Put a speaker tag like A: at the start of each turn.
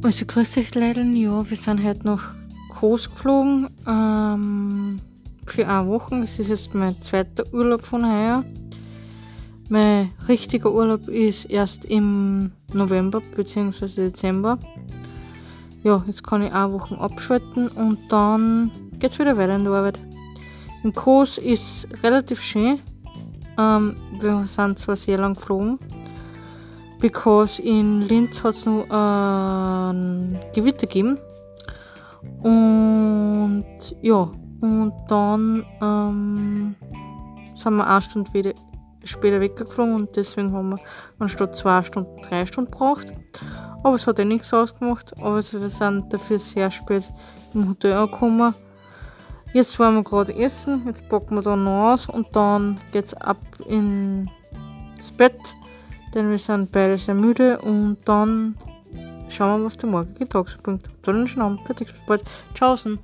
A: Also grüß euch Leute, ja, wir sind heute nach Kos geflogen ähm, für eine Woche. Das ist jetzt mein zweiter Urlaub von heuer. Mein richtiger Urlaub ist erst im November bzw. Dezember. Ja, jetzt kann ich eine Woche abschalten und dann geht's wieder weiter in der Arbeit. In Kos ist relativ schön. Ähm, wir sind zwar sehr lang geflogen, because in Linz hat es noch ein äh, Gewitter gegeben. Und ja, und dann ähm, sind wir eine Stunde wieder später weggeflogen und deswegen haben wir anstatt zwei Stunden drei Stunden gebraucht. Aber es hat ja nichts ausgemacht, aber wir sind dafür sehr spät im Hotel angekommen. Jetzt wollen wir gerade essen, jetzt packen wir dann noch aus und dann geht's ab ins Bett denn wir sind beide sehr müde und dann schauen wir, was der morgige Tag bringt. Dann schon Abend, fertig, bis bald. Tschaußen.